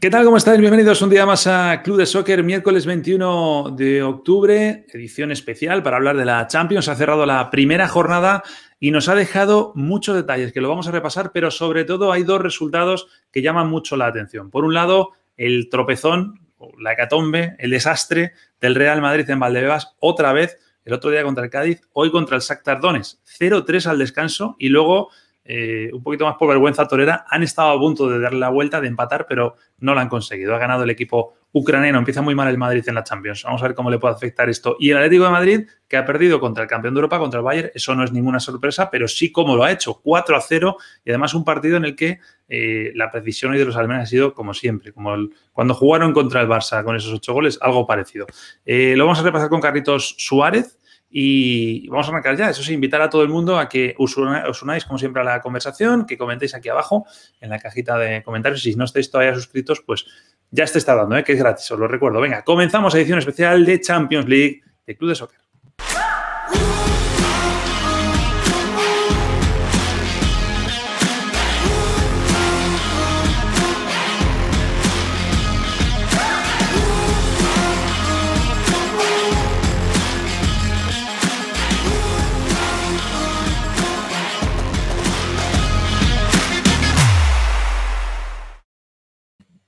¿Qué tal? ¿Cómo estáis? Bienvenidos un día más a Club de Soccer, miércoles 21 de octubre, edición especial para hablar de la Champions. Ha cerrado la primera jornada y nos ha dejado muchos detalles que lo vamos a repasar, pero sobre todo hay dos resultados que llaman mucho la atención. Por un lado, el tropezón, la hecatombe, el desastre del Real Madrid en Valdebebas, otra vez, el otro día contra el Cádiz, hoy contra el Shakhtar Donetsk, 0-3 al descanso y luego eh, un poquito más por vergüenza torera, han estado a punto de darle la vuelta, de empatar, pero no lo han conseguido. Ha ganado el equipo ucraniano. Empieza muy mal el Madrid en la Champions. Vamos a ver cómo le puede afectar esto. Y el Atlético de Madrid, que ha perdido contra el campeón de Europa, contra el Bayern, eso no es ninguna sorpresa, pero sí cómo lo ha hecho. 4 a 0 y además un partido en el que eh, la precisión hoy de los alemanes ha sido como siempre, como cuando jugaron contra el Barça con esos ocho goles, algo parecido. Eh, lo vamos a repasar con Carlitos Suárez. Y vamos a arrancar ya. Eso sí, invitar a todo el mundo a que os, unáis, como siempre, a la conversación, que comentéis aquí abajo en la cajita de comentarios. Si no estáis todavía suscritos, pues ya te está dando, ¿eh? que es gratis, os lo recuerdo. Venga, comenzamos edición especial de Champions League de Club de Soccer.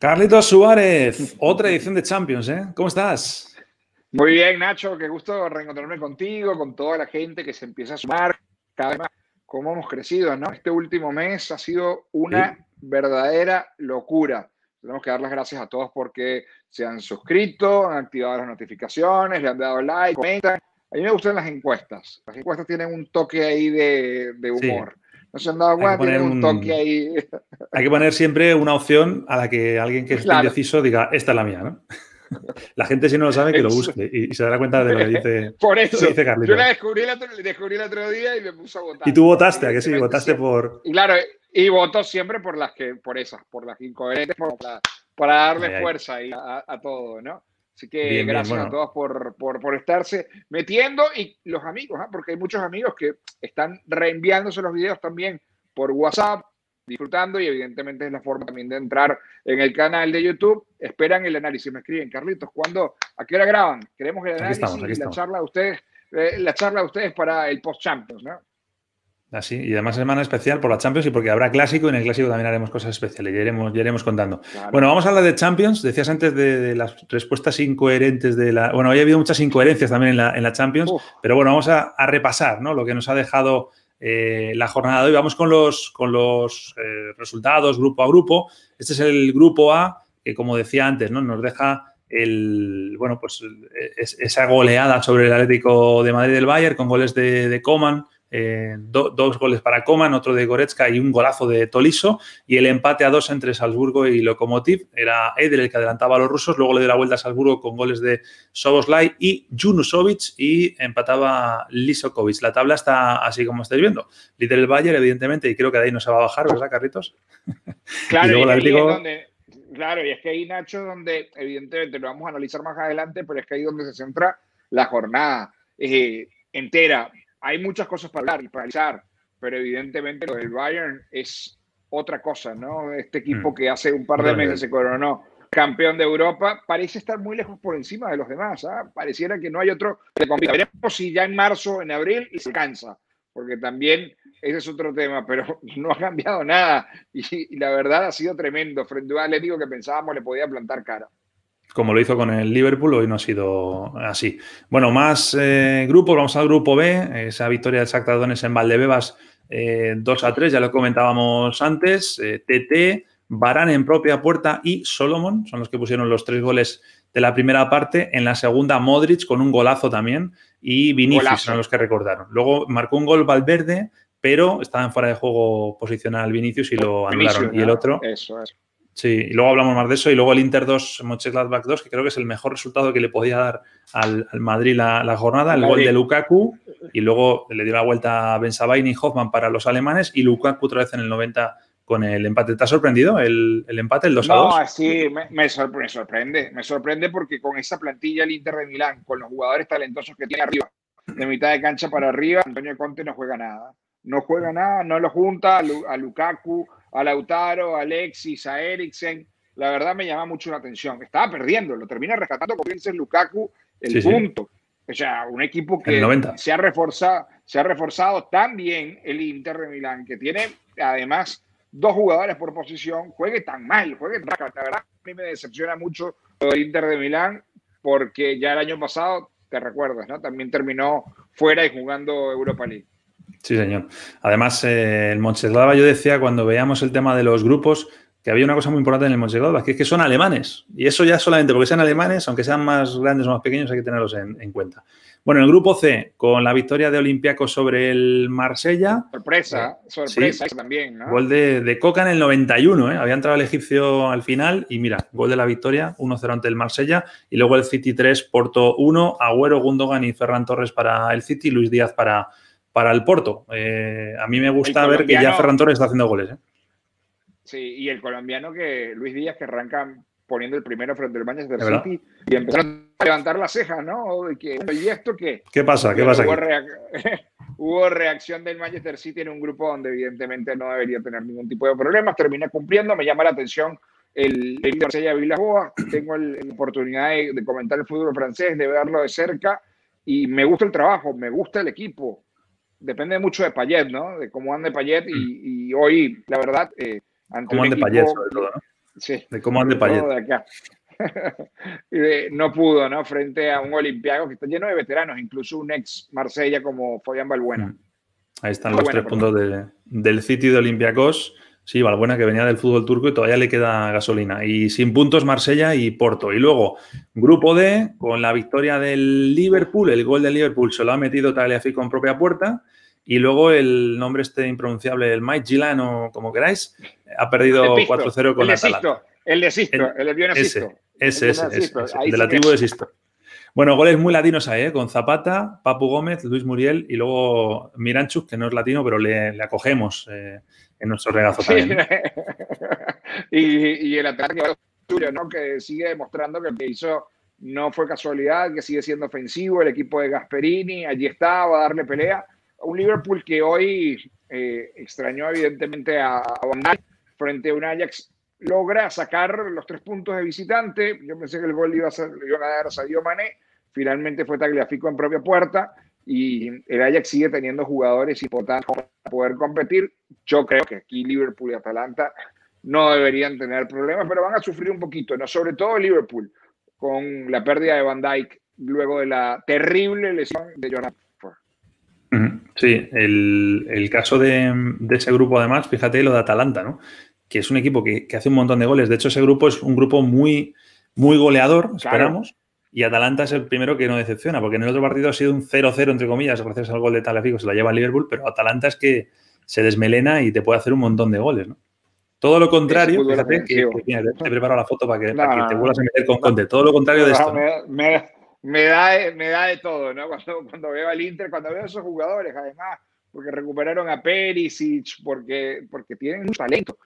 Carlitos Suárez, otra edición de Champions, ¿eh? ¿Cómo estás? Muy bien, Nacho, qué gusto reencontrarme contigo, con toda la gente que se empieza a sumar cada vez más. Cómo hemos crecido, ¿no? Este último mes ha sido una verdadera locura. Tenemos que dar las gracias a todos porque se han suscrito, han activado las notificaciones, le han dado like, comentan. A mí me gustan las encuestas. Las encuestas tienen un toque ahí de, humor. No se han dado cuenta, tienen un, toque ahí. Hay que poner siempre una opción a la que alguien que esté indeciso diga, esta es la mía, ¿no? La gente si no lo sabe que lo busque y, se dará cuenta de lo que dice, por eso, dice Yo la descubrí el, otro, descubrí el, otro, día y me puse a votar. Y tú votaste, ¿a que sí? Votaste por... Y claro, y voto siempre por las que, por esas, por las incoherentes, para, para darle fuerza a, a, todo, ¿no? Así que gracias a todos por, por, por, estarse metiendo y los amigos, ¿ah? porque hay muchos amigos que están reenviándose los videos también por WhatsApp, disfrutando y evidentemente es la forma también de entrar en el canal de YouTube. Esperan el análisis, me escriben, Carlitos, ¿cuándo, a qué hora graban? Queremos el análisis y la charla de ustedes, eh, la charla de ustedes para el post-Champions, ¿no? Así, y además semana especial por la Champions y porque habrá clásico y en el clásico también haremos cosas especiales, ya iremos, ya iremos contando. Bueno, vamos a hablar de Champions. Decías antes de, las respuestas incoherentes de la. Bueno, había habido muchas incoherencias también en la, en la Champions, pero bueno, vamos a, a, repasar ¿no? lo que nos ha dejado eh, la jornada de hoy. Vamos con los, con los eh, resultados grupo a grupo. Este es el grupo A, que como decía antes, ¿no? nos deja el, bueno, pues, esa goleada sobre el Atlético de Madrid del Bayern con goles de, de Coman, eh, dos goles para Coman, otro de Goretzka y un golazo de Toliso. Y el empate a dos entre Salzburgo y Lokomotiv. Era Eder el que adelantaba a los rusos. Luego le dio la vuelta a Salzburgo con goles de Soboslai y Junusovic y empataba Lisokovic. La tabla está así como estáis viendo. Líder el Bayern, evidentemente, y creo que de ahí no se va a bajar, ¿verdad, Carritos? Claro, y, claro, y es que ahí, Nacho, donde evidentemente lo vamos a analizar más adelante, pero es que ahí donde se centra la jornada eh, entera hay muchas cosas para hablar y para analizar, pero evidentemente lo del Bayern es otra cosa, ¿no? Este equipo mm. que hace un par de meses se coronó campeón de Europa parece estar muy lejos por encima de los demás. ¿ah? Pareciera que no hay otro que compita. Veremos si ya en marzo, en abril, y se cansa, porque también ese es otro tema, pero no ha cambiado nada. Y, la verdad ha sido tremendo. Frente a Atlético que pensábamos le podía plantar cara como lo hizo con el Liverpool, hoy no ha sido así. Bueno, más eh, grupos, vamos al grupo B, esa victoria del Shakhtar en Valdebebas 2 eh, a 3, ya lo comentábamos antes, TT, eh, Barán en propia puerta y Solomon son los que pusieron los tres goles de la primera parte, en la segunda Modric con un golazo también y Vinicius son los que recordaron. Luego marcó un gol Valverde, pero estaba en fuera de juego posicional Vinicius y lo anularon. y el otro... Eso es Sí, y luego hablamos más de eso. Y luego el Inter 2, Mönchengladbach 2, que creo que es el mejor resultado que le podía dar al, Madrid la, jornada. El gol de Lukaku y luego le dio la vuelta a Ben y Hoffman para los alemanes y Lukaku otra vez en el 90 con el empate. ¿Te ha sorprendido el, empate, el 2 2? No, sí, me, sorprende. Me sorprende porque con esa plantilla el Inter de Milán, con los jugadores talentosos que tiene arriba, de mitad de cancha para arriba, Antonio Conte no juega nada. No juega nada, no lo junta a Lukaku, a Lautaro, a Alexis, a Eriksen. La verdad me llama mucho la atención. Estaba perdiendo, lo termina rescatando con el Lukaku el punto. O sea, un equipo que se ha reforzado, se ha reforzado tan bien el Inter de Milán, que tiene además dos jugadores por posición, juegue tan mal, juegue tan mal. La verdad, a mí me decepciona mucho el Inter de Milán, porque ya el año pasado, te recuerdas, ¿no? También terminó fuera y jugando Europa League. Sí, señor. Además, eh, el Mönchengladbach, yo decía cuando veíamos el tema de los grupos, que había una cosa muy importante en el Mönchengladbach, que es que son alemanes. Y eso ya solamente porque sean alemanes, aunque sean más grandes o más pequeños, hay que tenerlos en, cuenta. Bueno, en el grupo C, con la victoria de Olympiacos sobre el Marsella. Sorpresa, eh, sorpresa también, ¿no? Gol de, Coca en el 91, ¿eh? Había entrado el egipcio al final y mira, gol de la victoria, 1-0 ante el Marsella. Y luego el City 3, Porto 1, Agüero, Gundogan y Ferran Torres para el City, Luis Díaz para para el Porto. Eh, a mí me gusta ver que ya Ferran Torres está haciendo goles. ¿eh? Sí, y el colombiano que Luis Díaz que arranca poniendo el primero frente al Manchester City y empezaron a levantar las cejas, ¿no? ¿Y esto qué? ¿Qué pasa? ¿Qué pasa? Hubo, reacción del Manchester City en un grupo donde evidentemente no debería tener ningún tipo de problemas. Termina cumpliendo, me llama la atención el, el Marsella Villaboa. Tengo la oportunidad de comentar el fútbol francés, de verlo de cerca y me gusta el trabajo, me gusta el equipo depende mucho de Payet, ¿no? De cómo ande Payet y, hoy, la verdad, eh, cómo ande Payet sobre todo, ¿no? Sí. De cómo ande Payet. no pudo, ¿no? Frente a un olimpiaco que está lleno de veteranos, incluso un ex Marsella como Fabián Balbuena. Mm. Ahí están los tres puntos del City de Olympiacos. Sí, Balbuena que venía del fútbol turco y todavía le queda gasolina. Y sin puntos Marsella y Porto. Y luego, grupo D, con la victoria del Liverpool, el gol del Liverpool se lo ha metido Tagliafico en propia puerta. Y luego el nombre este impronunciable, el Mike Gilan o como queráis, ha perdido 4-0 con el Atalanta. El de Sisto, el, el, Ese, ese, ese, ese, de la tribu de Sisto. Bueno, goles muy latinos ahí, ¿eh? con Zapata, Papu Gómez, Luis Muriel y luego Miranchuk, que no es latino, pero le, acogemos eh, en nuestro regazo también. y, y, el ataque tuyo, ¿no? que sigue demostrando que lo que hizo no fue casualidad, que sigue siendo ofensivo, el equipo de Gasperini, allí está, va a darle pelea. Un Liverpool que hoy eh, extrañó evidentemente a, a frente a un Ajax logra sacar los tres puntos de visitante. Yo pensé que el gol iba a, ser, iba a dar a Sadio Mané. Finalmente fue Tagliafico en propia puerta y el Ajax sigue teniendo jugadores importantes para poder competir. Yo creo que aquí Liverpool y Atalanta no deberían tener problemas, pero van a sufrir un poquito, ¿no? sobre todo Liverpool, con la pérdida de Van Dijk luego de la terrible lesión de Jonathan. Sí, el, el caso de, de, ese grupo además, fíjate lo de Atalanta, ¿no? que es un equipo que, hace un montón de goles. De hecho, ese grupo es un grupo muy, muy goleador, esperamos. Y Atalanta es el primero que no decepciona, porque en el otro partido ha sido un 0-0, entre comillas, gracias al gol de Talafico, se la lleva el Liverpool, pero Atalanta es que se desmelena y te puede hacer un montón de goles, ¿no? Todo lo contrario, fíjate, que, te he preparado la foto para que, te vuelvas a meter con Conte. Todo lo contrario de esto. Me, da, me da de todo, ¿no? Cuando, cuando veo al Inter, cuando veo a esos jugadores, además, porque recuperaron a Perisic, porque, porque tienen mucho talento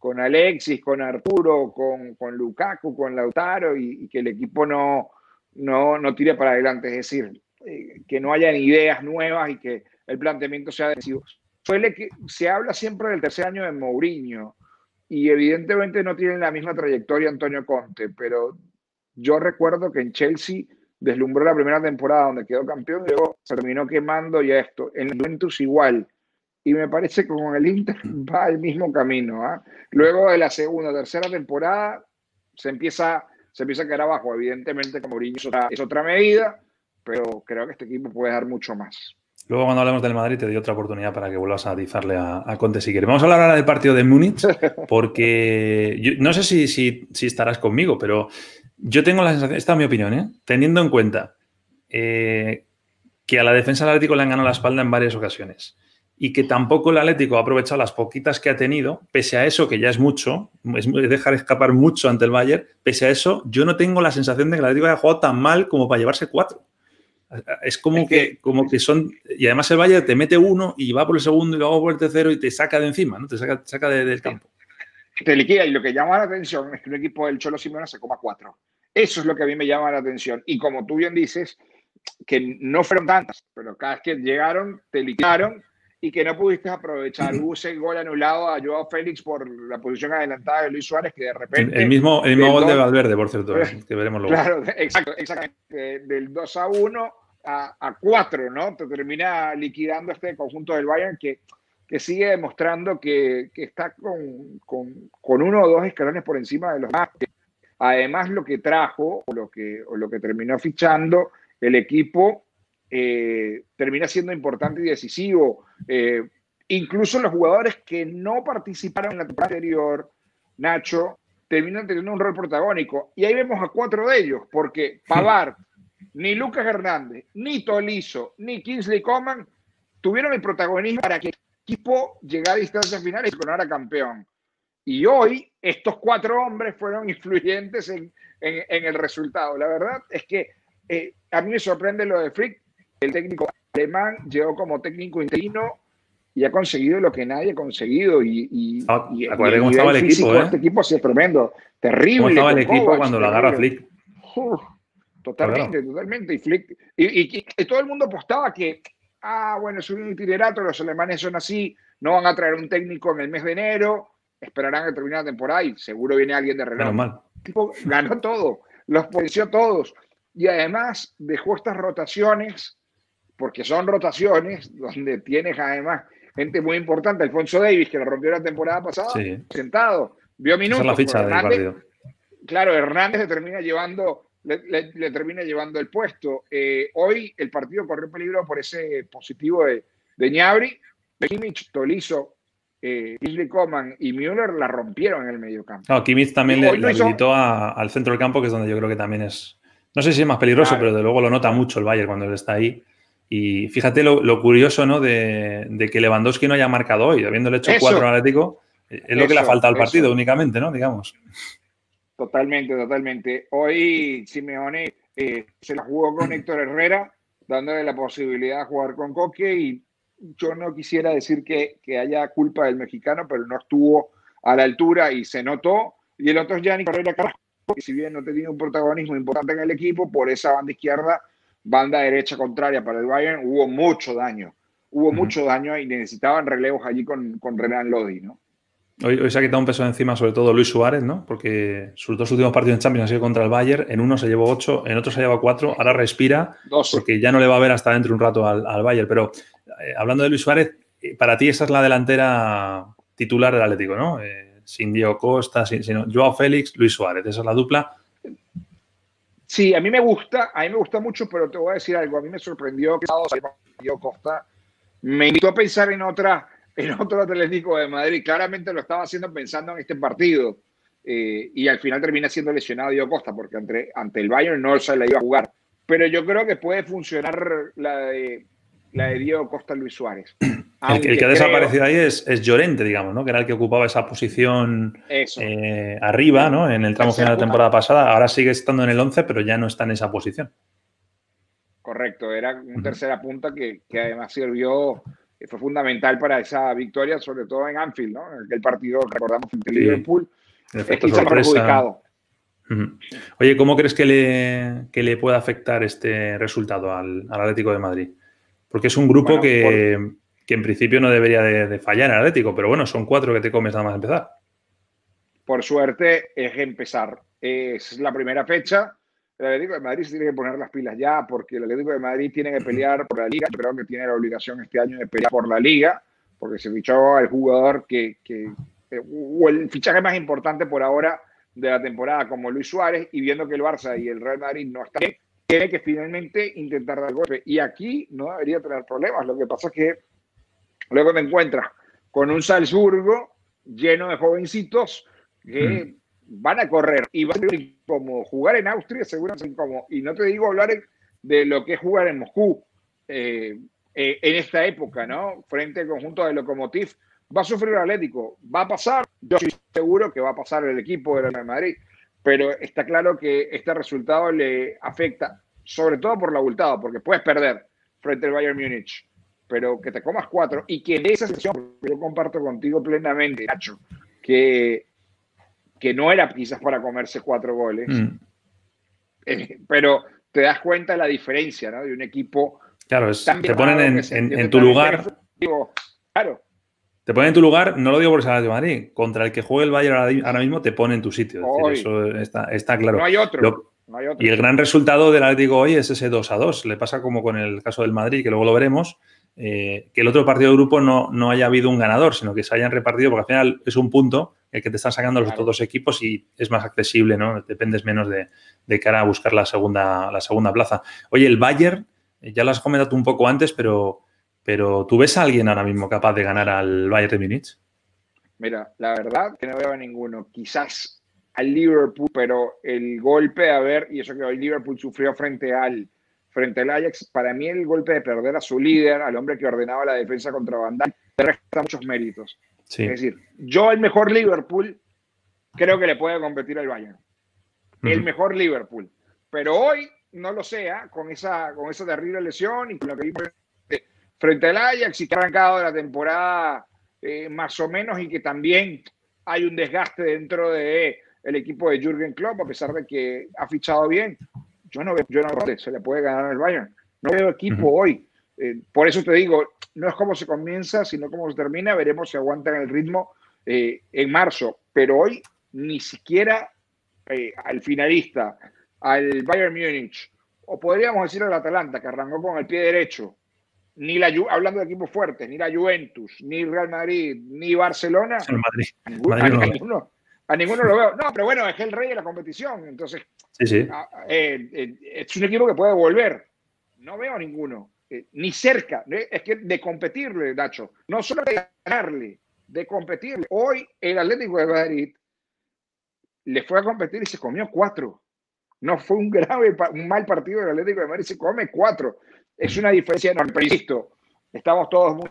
con Alexis, con Arturo, con, con Lukaku, con Lautaro y, que el equipo no, no, no, tire para adelante. Es decir, eh, que no hayan ideas nuevas y que el planteamiento sea decisivo. Suele que se habla siempre del tercer año de Mourinho y evidentemente no tienen la misma trayectoria Antonio Conte, pero yo recuerdo que en Chelsea deslumbró la primera temporada donde quedó campeón y luego terminó quemando ya esto. En Juventus igual y me parece que con el Inter va el mismo camino. ¿ah? Luego de la segunda, tercera temporada se empieza, se empieza a quedar abajo. Evidentemente, como Mourinho es otra, medida, pero creo que este equipo puede dar mucho más. Luego, cuando hablemos del Madrid, te doy otra oportunidad para que vuelvas a atizarle a, Conte si quieres. Vamos a hablar ahora del partido de Múnich, porque no sé si, si, si, estarás conmigo, pero yo tengo la sensación, esta es mi opinión, ¿eh? teniendo en cuenta eh, que a la defensa del Atlético le han ganado la espalda en varias ocasiones y que tampoco el Atlético ha aprovechado las poquitas que ha tenido, pese a eso, que ya es mucho, es dejar escapar mucho ante el Bayern, pese a eso, yo no tengo la sensación de que el Atlético haya jugado tan mal como para llevarse cuatro. Es como que, como que son. Y además el Bayern te mete uno y va por el segundo y luego por el tercero y te saca de encima, ¿no? Te saca, saca del campo. Te liquida y lo que llama la atención es que un equipo del Cholo Simeone se coma cuatro. Eso es lo que a mí me llama la atención. Y como tú bien dices, que no fueron tantas, pero cada vez que llegaron, te liquidaron y que no pudiste aprovechar. Hubo ese gol anulado a Joao Félix por la posición adelantada de Luis Suárez, que de repente. El mismo, el mismo gol de Valverde, por cierto, que veremos luego. Claro, exacto, exactamente. Del 2 a 1 a, a 4, ¿no? Te termina liquidando este conjunto del Bayern que, que sigue demostrando que, que está con, con, con, uno o dos escalones por encima de los demás. Además, lo que trajo o lo que, o lo que terminó fichando el equipo eh, termina siendo importante y decisivo. Eh, incluso los jugadores que no participaron en la temporada anterior, Nacho, terminan teniendo un rol protagónico. Y ahí vemos a cuatro de ellos, porque Pavard, ni Lucas Hernández, ni Tolizo, ni Kingsley Coman tuvieron el protagonismo para que el equipo llegara a distancias finales y coronara campeón. Y hoy estos cuatro hombres fueron influyentes en, el resultado. La verdad es que eh, a mí me sorprende lo de Frick, el técnico alemán llegó como técnico interino y ha conseguido lo que nadie ha conseguido. Y, y, ah, cómo estaba el equipo. ¿eh? Este equipo sí es tremendo, terrible. ¿Cómo estaba el equipo cuando lo agarra Flick? totalmente, totalmente. Y, Flick, y, todo el mundo apostaba que, ah, bueno, es un itinerato, los alemanes son así, no van a traer un técnico en el mes de enero, esperarán a terminar la temporada y seguro viene alguien de reloj. El tipo ganó todo, los potenció todos. Y además dejó estas rotaciones porque son rotaciones donde tienes además gente muy importante, Alfonso Davis, que lo rompió la temporada pasada, sentado, vio minutos. la ficha del partido. Claro, Hernández le termina llevando, le, termina llevando el puesto. Eh, hoy el partido corrió peligro por ese positivo de, de Ñabri, Kimmich, Tolizo, eh, Coman y Müller la rompieron en el medio campo. Kimmich también le, habilitó al centro del campo, que es donde yo creo que también es, no sé si es más peligroso, pero de luego lo nota mucho el Bayern cuando él está ahí. Y fíjate lo, curioso, ¿no? De, que Lewandowski no haya marcado hoy, habiéndole hecho cuatro al Atlético, es lo que le ha faltado al partido únicamente, ¿no? Digamos. Totalmente, totalmente. Hoy Simeone eh, se la jugó con Héctor Herrera, dándole la posibilidad de jugar con Coque y yo no quisiera decir que, haya culpa del mexicano, pero no estuvo a la altura y se notó. Y el otro es Carrera Carrasco, que si bien no tenía un protagonismo importante en el equipo, por esa banda izquierda banda derecha contraria para el Bayern, hubo mucho daño. Hubo mucho daño y necesitaban relevos allí con, con Renan Lodi, ¿no? Hoy, se ha quitado un peso encima, sobre todo Luis Suárez, ¿no? Porque sus dos últimos partidos en Champions han sido contra el Bayern. En uno se llevó ocho, en otro se llevó cuatro. Ahora respira, porque ya no le va a ver hasta dentro un rato al, al Bayern. Pero eh, hablando de Luis Suárez, eh, para ti esa es la delantera titular del Atlético, ¿no? Eh, sin Diego Costa, sin, sin, Joao Félix, Luis Suárez. Esa es la dupla. Sí, a mí me gusta, a mí me gusta mucho, pero te voy a decir algo. A mí me sorprendió que Diego Costa me invitó a pensar en otra, en otro Atlético de Madrid. Claramente lo estaba haciendo pensando en este partido. Eh, y al final termina siendo lesionado Diego Costa, porque ante, ante el Bayern no se la iba a jugar. Pero yo creo que puede funcionar la de, la de Diego Costa Luis Suárez. El, que ha desaparecido ahí es, es, Llorente, digamos, ¿no? Que era el que ocupaba esa posición eh, arriba, ¿no? En el tramo final de la temporada pasada. Ahora sigue estando en el 11, pero ya no está en esa posición. Correcto, era un tercera punta que, que además sirvió, fue fundamental para esa victoria, sobre todo en Anfield, ¿no? En aquel partido, recordamos, frente Liverpool, es perjudicado. Oye, ¿cómo crees que le, que le puede afectar este resultado al, al Atlético de Madrid? Porque es un grupo que, que, en principio no debería de, fallar en Atlético, pero bueno, son cuatro que te comes nada más empezar. Por suerte es empezar. Es la primera fecha. El Atlético de Madrid se tiene que poner las pilas ya, porque el Atlético de Madrid tiene que pelear por la liga. Yo creo que tiene la obligación este año de pelear por la liga, porque se fichó al jugador que, que o el fichaje más importante por ahora de la temporada, como Luis Suárez, y viendo que el Barça y el Real Madrid no están bien, tiene que finalmente intentar dar golpe. Y aquí no debería tener problemas. Lo que pasa es que luego te encuentras con un Salzburgo lleno de jovencitos que mm. van a correr y va a ser como jugar en Austria, seguramente como. Y no te digo hablar de lo que es jugar en Moscú. Eh, eh, en esta época, ¿no? Frente al conjunto de Lokomotiv. ¿Va a sufrir el Atlético? ¿Va a pasar? Yo estoy seguro que va a pasar el equipo del Real Madrid, pero está claro que este resultado le afecta, sobre todo por la abultado, porque puedes perder frente al Bayern Múnich, pero que te comas cuatro y que de esa sesión, yo comparto contigo plenamente, Nacho, que, que no era quizás para comerse cuatro goles, mm. eh, pero te das cuenta de la diferencia ¿no? de un equipo. Claro, te ponen en, tu lugar. claro. Te ponen en tu lugar, no lo digo por el de Madrid, contra el que juegue el Bayern ahora mismo te pone en tu sitio. eso está, claro. No hay otro. Y el gran resultado del Atlético hoy es ese 2 a 2. Le pasa como con el caso del Madrid, que luego lo veremos, eh, que el otro partido de grupo no, no haya habido un ganador, sino que se hayan repartido, porque al final es un punto el que te están sacando los otros dos equipos y es más accesible, ¿no? Dependes menos de, de, cara a buscar la segunda, la segunda plaza. Oye, el Bayern, eh, ya lo has comentado un poco antes, pero, pero ¿tú ves a alguien ahora mismo capaz de ganar al Bayern de Múnich? Mira, la verdad que no veo a ninguno. Quizás al Liverpool, pero el golpe, a ver, y eso que hoy Liverpool sufrió frente al, frente al Ajax, para mí el golpe de perder a su líder, al hombre que ordenaba la defensa contra Bandai, te resta muchos méritos. Es decir, yo el mejor Liverpool creo que le puede competir al Bayern. El mejor Liverpool. Pero hoy no lo sea, con esa, con esa terrible lesión y con lo que vimos frente al Ajax y que ha arrancado la temporada eh, más o menos y que también hay un desgaste dentro de el equipo de Jürgen Klopp, a pesar de que ha fichado bien. Yo no veo, yo no se le puede ganar al Bayern. No veo equipo hoy. Eh, por eso te digo, no es como se comienza, sino cómo se termina. Veremos si aguantan el ritmo eh, en marzo. Pero hoy ni siquiera eh, al finalista, al Bayern Múnich, o podríamos decir al Atalanta, que arrancó con el pie derecho, ni la hablando de equipos fuertes, ni la Juventus, ni Real Madrid, ni Barcelona, ninguno, a ninguno lo veo. No, pero bueno, es el rey de la competición. Entonces, eh, eh, es un equipo que puede volver. No veo a ninguno, eh, ni cerca. Es que de competirle, Nacho. No solo de ganarle, de competirle. Hoy el Atlético de Madrid le fue a competir y se comió cuatro. No fue un grave, un mal partido del Atlético de Madrid, se come cuatro. Es una diferencia enorme. Pero insisto, estamos todos muy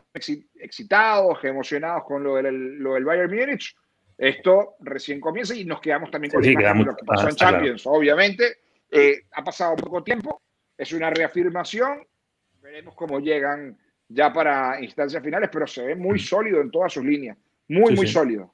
excitados, emocionados con lo del, lo del Bayern Múnich esto recién comienza y nos quedamos también con lo que pasó en Champions. Obviamente, eh, ha pasado poco tiempo, es una reafirmación, veremos cómo llegan ya para instancias finales, pero se ve muy mm. sólido en todas sus líneas, muy, muy sólido.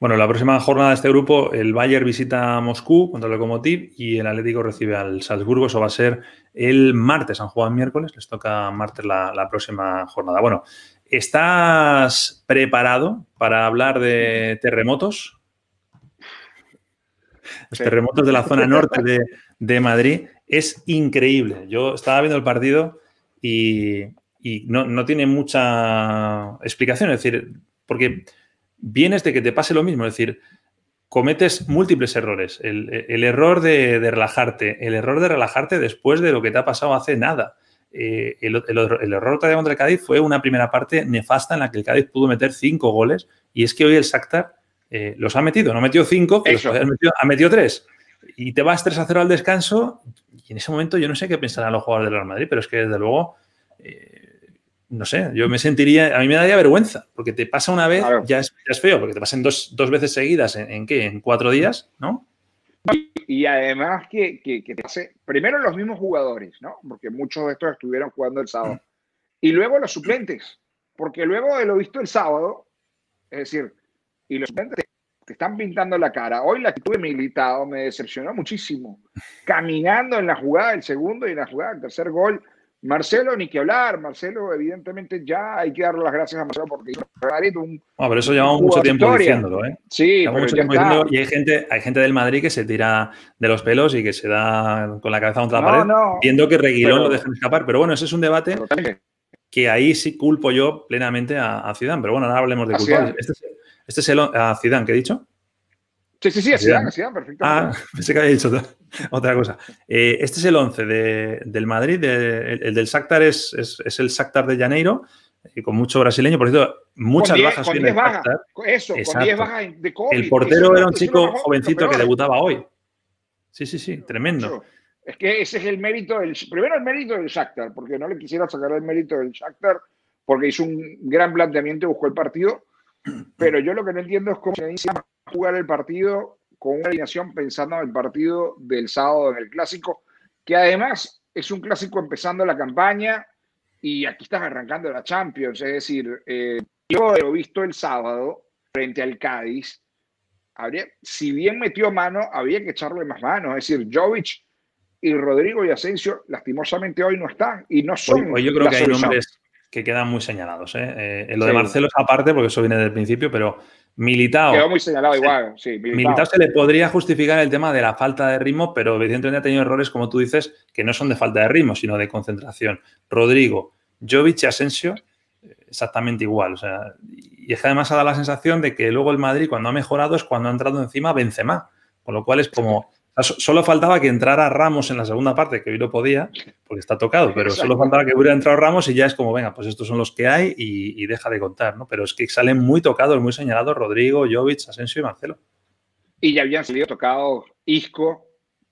Bueno, la próxima jornada de este grupo, el Bayern visita Moscú contra el Lokomotiv y el Atlético recibe al Salzburgo. Eso va a ser el martes. Han jugado el miércoles, les toca martes la, la próxima jornada. Bueno, ¿Estás preparado para hablar de terremotos? Los terremotos de la zona norte de, Madrid es increíble. Yo estaba viendo el partido y, no, tiene mucha explicación. Es decir, porque vienes de que te pase lo mismo. Es decir, cometes múltiples errores. El, error de, de, relajarte, el error de relajarte después de lo que te ha pasado hace nada. Eh, el, error contra el Cádiz fue una primera parte nefasta en la que el Cádiz pudo meter cinco goles y es que hoy el Shakhtar eh, los ha metido, no metió cinco, pero ha metido tres. Y te vas 3 a 0 al descanso y en ese momento yo no sé qué pensarán los jugadores del Real Madrid, pero es que desde luego, eh, no sé, yo me sentiría, a mí me daría vergüenza, porque te pasa una vez, ya, es, feo, porque te pasen dos, dos veces seguidas, ¿en, ¿en, qué? En cuatro días, ¿no? Y además que, que, que hace, primero los mismos jugadores, ¿no? Porque muchos de estos estuvieron jugando el sábado. Y luego los suplentes, porque luego de lo visto el sábado, es decir, y los suplentes te están pintando la cara. Hoy la actitud de Militado me decepcionó muchísimo. Caminando en la jugada del segundo y en la jugada del tercer gol, Marcelo, ni que hablar. Marcelo, evidentemente, ya hay que darle las gracias a Marcelo porque hizo un. No, pero eso llevamos mucho tiempo diciéndolo, ¿eh? Sí, mucho tiempo diciéndolo, y hay gente, hay gente del Madrid que se tira de los pelos y que se da con la cabeza contra la pared, viendo que Reguilón lo dejan escapar. Pero bueno, ese es un debate que ahí sí culpo yo plenamente a, a Zidane. Pero bueno, ahora hablemos de culpables. Este, este, es, el a Zidane, ¿qué he dicho? Sí, sí, sí, así así perfecto. Ah, pensé que había dicho otra cosa. Eh, este es el 11 del Madrid, el, del Shakhtar es, es, el Shakhtar de Janeiro, y con mucho brasileño, por cierto, muchas bajas. Con 10 bajas, eso, con 10 bajas de COVID. El portero era un chico jovencito que debutaba hoy. Sí, sí, sí, tremendo. Es que ese es el mérito del. Primero, el mérito del Shakhtar, porque no le quisiera sacar el mérito del Shakhtar, porque hizo un gran planteamiento y buscó el partido. Pero yo lo que no entiendo es cómo se inicia a jugar el partido con una alineación pensando en el partido del sábado en el clásico, que además es un clásico empezando la campaña y aquí estás arrancando la Champions. Es decir, eh, yo he visto el sábado frente al Cádiz. Habría, si bien metió mano, había que echarle más mano. Es decir, Jovic y Rodrigo y Asensio, lastimosamente hoy no están y no son. Hoy, yo creo que hay nombres que quedan muy señalados. ¿eh? Eh, lo de Marcelo es aparte, porque eso viene del principio, pero Militao. Quedó muy señalado igual, sí. Militao. se le podría justificar el tema de la falta de ritmo, pero evidentemente ha tenido errores, como tú dices, que no son de falta de ritmo, sino de concentración. Rodrigo, Jovic y Asensio, exactamente igual. O sea, y es que además ha dado la sensación de que luego el Madrid, cuando ha mejorado, es cuando ha entrado encima Benzema. Con lo cual es como Solo faltaba que entrara Ramos en la segunda parte, que hoy lo podía, porque está tocado, pero solo faltaba que hubiera entrado Ramos y ya es como, venga, pues estos son los que hay y, deja de contar, ¿no? Pero es que salen muy tocados, muy señalados Rodrigo, Jovic, Asensio y Marcelo. Y ya habían salido tocados Isco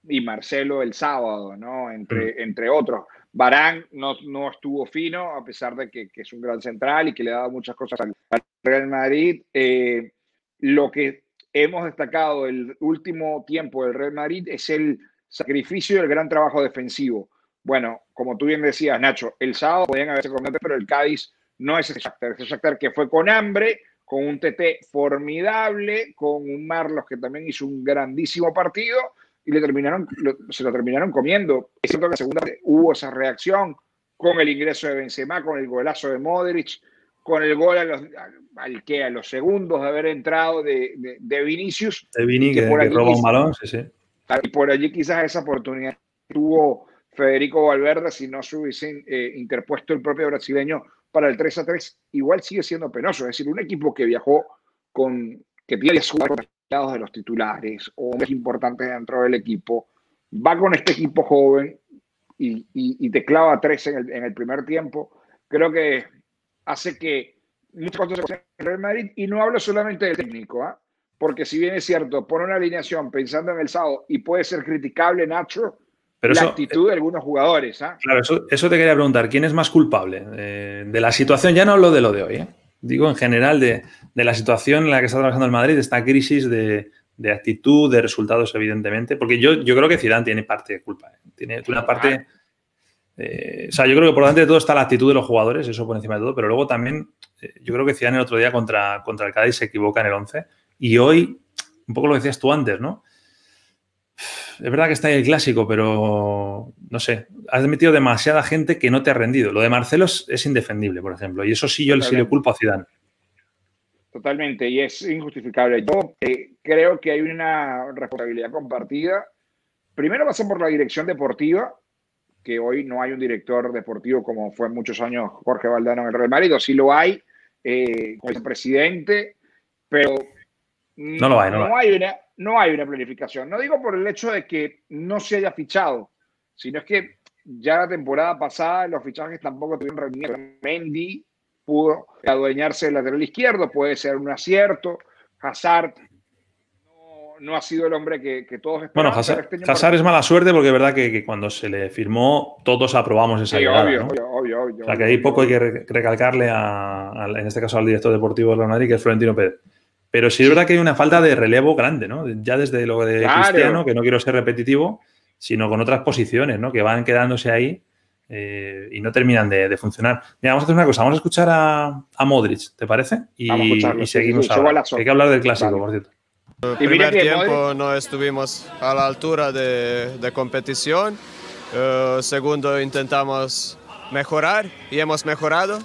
y Marcelo el sábado, ¿no? Entre, mm. entre otros. Barán no, no, estuvo fino, a pesar de que, es un gran central y que le ha dado muchas cosas al, Real Madrid. Eh, lo que hemos destacado el último tiempo del Real Madrid es el sacrificio y el gran trabajo defensivo. Bueno, como tú bien decías, Nacho, el sábado podían haberse comido, pero el Cádiz no es ese Shakhtar, ese Shakhtar que fue con hambre, con un TT formidable, con un Marlos que también hizo un grandísimo partido y le terminaron, se lo terminaron comiendo. Es cierto que la segunda hubo esa reacción con el ingreso de Benzema, con el golazo de Modric, con el gol a los, al que a los segundos de haber entrado de, de, Vinicius. De Vini, que, roba un balón, sí, sí. Y por allí quizás esa oportunidad tuvo Federico Valverde si no se hubiese eh, interpuesto el propio brasileño para el 3 a 3, igual sigue siendo penoso. Es decir, un equipo que viajó con, que tiene lados de los titulares o hombres importantes dentro del equipo, va con este equipo joven y, y, te clava tres en el, en el primer tiempo. Creo que hace que muchas cosas en el Real Madrid, y no hablo solamente del técnico, ¿ah? porque si bien es cierto, pone una alineación pensando en el sábado y puede ser criticable, Nacho, Pero la actitud de algunos jugadores. ¿ah? Claro, eso, te quería preguntar, ¿quién es más culpable eh, de la situación? Ya no hablo de lo de hoy, ¿eh? digo en general de, la situación en la que está trabajando el Madrid, de esta crisis de, actitud, de resultados, evidentemente, porque yo, yo creo que Zidane tiene parte de culpa, ¿eh? tiene una parte eh, o sea, yo creo que por delante de todo está la actitud de los jugadores, eso por encima de todo, pero luego también eh, yo creo que Zidane el otro día contra, contra el Cádiz se equivoca en el 11 y hoy, un poco lo decías tú antes, ¿no? Es verdad que está ahí el clásico, pero no sé, has metido demasiada gente que no te ha rendido. Lo de Marcelo es, indefendible, por ejemplo, y eso sí yo sí le culpo a Zidane. Totalmente, y es injustificable. Yo eh, creo que hay una responsabilidad compartida. Primero pasa por la dirección deportiva, que hoy no hay un director deportivo como fue muchos años Jorge Valdano en el Real Madrid, o sí lo hay, eh, con el presidente, pero no, lo hay, no, hay. una, no hay una planificación. No digo por el hecho de que no se haya fichado, sino es que ya la temporada pasada los fichajes tampoco tuvieron rendimiento. Mendy pudo adueñarse del lateral izquierdo, puede ser un acierto. Hazard no ha sido el hombre que, todos esperaban. Bueno, este Hazard, es mala suerte porque es verdad que, cuando se le firmó todos aprobamos esa sí, obvio, obvio, obvio, O sea, que hay poco hay que recalcarle, a, en este caso al director deportivo de Real Madrid, que es Florentino Pérez. Pero sí es verdad que hay una falta de relevo grande, ¿no? Ya desde lo de Cristiano, que no quiero ser repetitivo, sino con otras posiciones, ¿no? Que van quedándose ahí eh, y no terminan de, funcionar. Mira, vamos a hacer una cosa, vamos a escuchar a, Modric, ¿te parece? Y, y seguimos Hay que hablar del clásico, por cierto. El primer tiempo no estuvimos a la altura de, de competición. Uh, segundo, intentamos mejorar y hemos mejorado,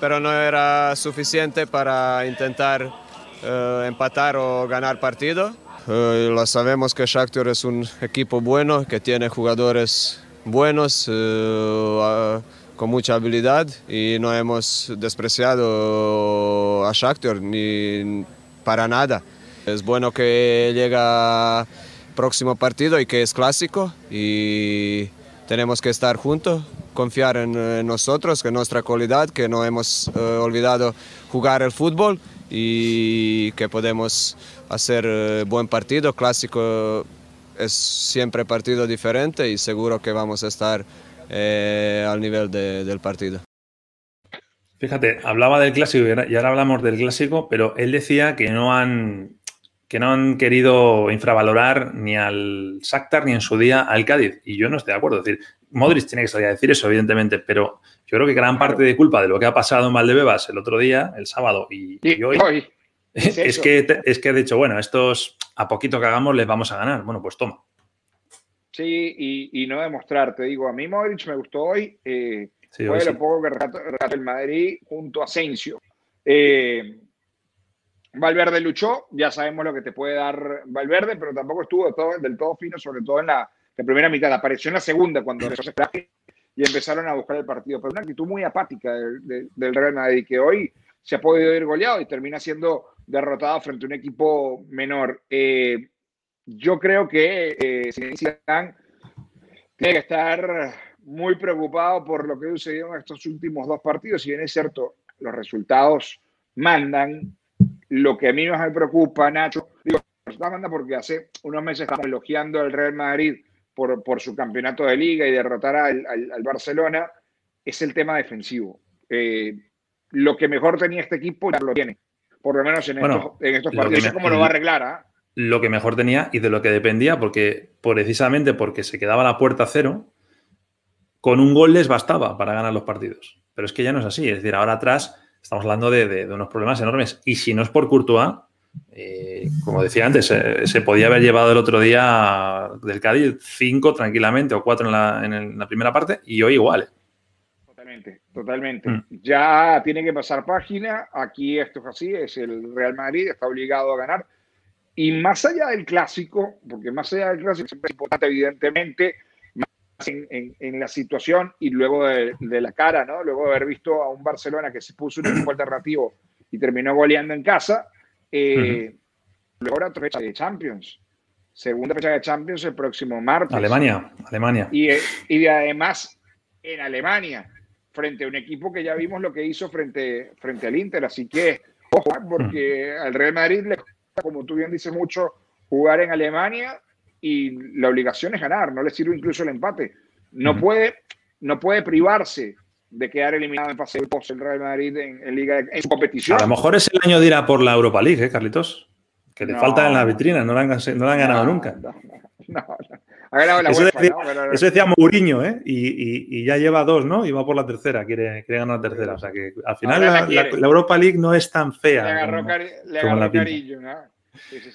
pero no era suficiente para intentar uh, empatar o ganar partido. Uh, lo sabemos que Shakhtar es un equipo bueno, que tiene jugadores buenos con mucha habilidad y no hemos despreciado a Shakhtar ni para nada. Es bueno que llega próximo partido y que es clásico y tenemos que estar juntos, confiar en, nosotros, en nuestra calidad, que no hemos eh, olvidado jugar el fútbol y que podemos hacer eh, buen partido, clásico es siempre partido diferente y seguro que vamos a estar eh, al nivel del partido. Fíjate, hablaba del clásico y ahora hablamos del clásico, pero él decía que no han, que no han querido infravalorar ni al Shakhtar ni en su día al Cádiz. Y yo no estoy de acuerdo. Es decir, Modric tiene que salir a decir eso, evidentemente, pero yo creo que gran parte de culpa de lo que ha pasado en Valdebebas el otro día, el sábado y, hoy, es, que, es que ha dicho, bueno, estos a poquito que hagamos les vamos a ganar. Bueno, pues toma. Sí, y, no demostrar, te digo, a mí Modric me gustó hoy. Eh, fue lo poco que el Madrid junto a Asensio. Eh, Valverde luchó, ya sabemos lo que te puede dar Valverde, pero tampoco estuvo del todo fino, sobre todo en la, primera mitad. Apareció en la segunda cuando y empezaron a buscar el partido. Pero una actitud muy apática del, Real Madrid, que hoy se ha podido ir goleado y termina siendo derrotado frente a un equipo menor. Eh, yo creo que eh, tiene que estar muy preocupado por lo que ha sucedido en estos últimos dos partidos. Si bien es cierto, los resultados mandan, lo que a mí más me preocupa, Nacho, digo, porque hace unos meses estamos elogiando al Real Madrid por, por su campeonato de liga y derrotar al, al, Barcelona, es el tema defensivo. Eh, lo que mejor tenía este equipo ya lo tiene, por lo menos en, estos, en estos, partidos. ¿Cómo lo va a arreglar? ¿ah? Lo que mejor tenía y de lo que dependía, porque precisamente porque se quedaba la puerta cero, con un gol les bastaba para ganar los partidos. Pero es que ya no es así. Es decir, ahora atrás estamos hablando de, unos problemas enormes. Y si no es por Courtois, eh, como decía antes, eh, se podía haber llevado el otro día del Cádiz cinco tranquilamente o cuatro en la, primera parte y hoy igual. Eh. Totalmente, totalmente. Mm. Ya tiene que pasar página. Aquí esto es así, es el Real Madrid, está obligado a ganar. Y más allá del clásico, porque más allá del clásico siempre es importante, evidentemente, en, la situación y luego de, la cara, ¿no? Luego de haber visto a un Barcelona que se puso un equipo alternativo y terminó goleando en casa, eh, luego otra fecha de Champions. Segunda fecha de Champions el próximo martes. Alemania, Alemania. Y, eh, y además en Alemania, frente a un equipo que ya vimos lo que hizo frente, frente al Inter. Así que, ojo, porque al Real Madrid le como tú bien dices mucho, jugar en Alemania y la obligación es ganar, no le sirve incluso el empate. No, puede, no puede privarse de quedar eliminado en fase de post el Real Madrid en, Liga en su competición. A lo mejor es el año de ir a por la Europa League, ¿eh, Carlitos? Que le falta en la vitrina, no la han, no han ganado nunca. eso, decía, Mourinho, ¿eh? Y, y, ya lleva dos, ¿no? Y va por la tercera, quiere, quiere ganar la tercera. O sea que al final la, Europa League no es tan fea. Le agarró, cariño, ¿no?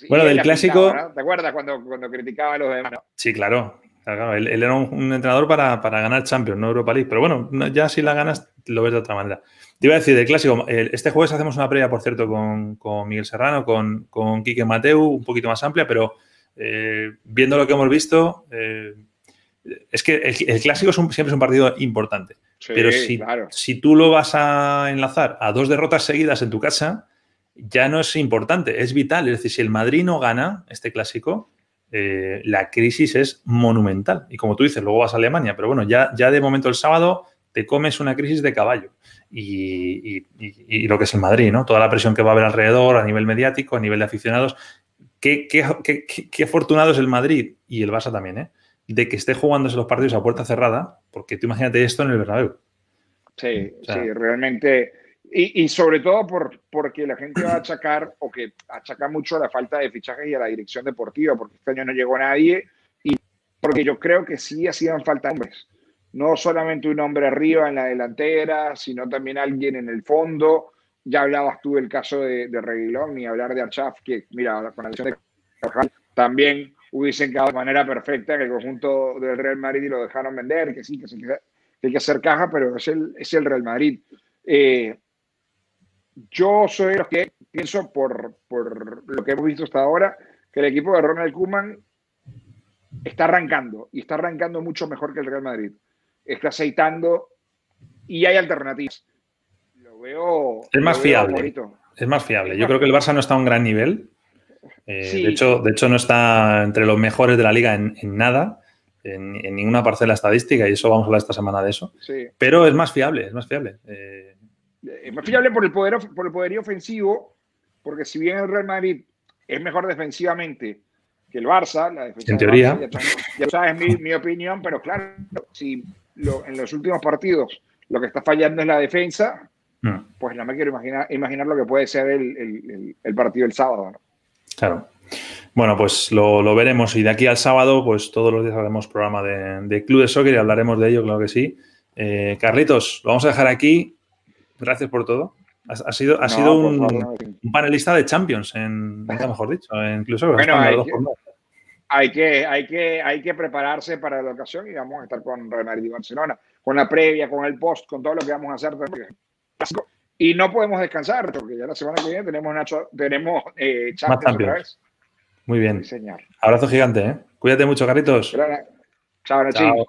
Bueno, del clásico. ¿Te acuerdas cuando, cuando criticaba a los demás? Sí, claro. él, era un, entrenador para, ganar Champions, no Europa League. Pero bueno, ya si la ganas, lo ves de otra manera. Te iba a decir, del clásico, este jueves hacemos una previa, por cierto, con, Miguel Serrano, con, con Quique Mateu, un poquito más amplia, pero eh, viendo lo que hemos visto, eh, es que el, clásico siempre es un partido importante. pero si, si tú lo vas a enlazar a dos derrotas seguidas en tu casa, ya no es importante, es vital. Es decir, si el Madrid no gana este clásico, eh, la crisis es monumental. Y como tú dices, luego vas a Alemania, pero bueno, ya, ya de momento el sábado te comes una crisis de caballo. Y, lo que es el Madrid, ¿no? Toda la presión que va a haber alrededor a nivel mediático, a nivel de aficionados. Qué, qué, afortunado es el Madrid y el Barça también, ¿eh? De que esté jugándose los partidos a puerta cerrada, porque tú imagínate esto en el Bernabéu. Sí, sí, realmente y, sobre todo por, porque la gente va a achacar o que achaca mucho a la falta de fichajes y a la dirección deportiva, porque este año no llegó nadie y porque yo creo que sí hacían falta hombres. No solamente un hombre arriba en la delantera, sino también alguien en el fondo. Ya hablabas tú del caso de, de Reguilón y hablar de Archaf, que mira, con la de Carvajal también hubiesen quedado de manera perfecta en el conjunto del Real Madrid y lo dejaron vender, que sí, que, que hay que hacer caja, pero es el, es el Real Madrid. Eh, yo soy de los que pienso, por, lo que hemos visto hasta ahora, que el equipo de Ronald Koeman está arrancando y está arrancando mucho mejor que el Real Madrid. Está aceitando y hay alternativas. Lo veo. Es más fiable. Es más fiable. Yo creo que el Barça no está a un gran nivel. Eh, de, hecho, de hecho, no está entre los mejores de la liga en, nada, en, ninguna parcela estadística, y eso vamos a hablar esta semana de eso. Pero es más fiable, es más fiable. Eh, es más fiable por el, poder, por el poderío ofensivo, porque si bien el Real Madrid es mejor defensivamente que el Barça. La defensa en teoría. ya, sabes mi, mi, opinión, pero claro, si en los últimos partidos lo que está fallando es la defensa, mm. pues no me quiero imaginar, imaginar lo que puede ser el, el, partido el sábado. Claro. Bueno, pues lo, veremos y de aquí al sábado, pues todos los días haremos programa de, de Club de Soccer y hablaremos de ello, claro que sí. Eh, Carlitos, lo vamos a dejar aquí. Gracias por todo. Ha, sido, ha sido un, panelista de Champions, en, mejor dicho, incluso. Bueno, hay, que, hay, que, hay, que, prepararse para la ocasión y vamos a estar con Real Madrid y Barcelona, con la previa, con el post, con todo lo que vamos a hacer. Y no podemos descansar, porque ya la semana que viene tenemos, Nacho, tenemos eh, Champions, Otra vez. Muy bien. Abrazo gigante, ¿eh? Cuídate mucho, Carlitos. Chao, Chao.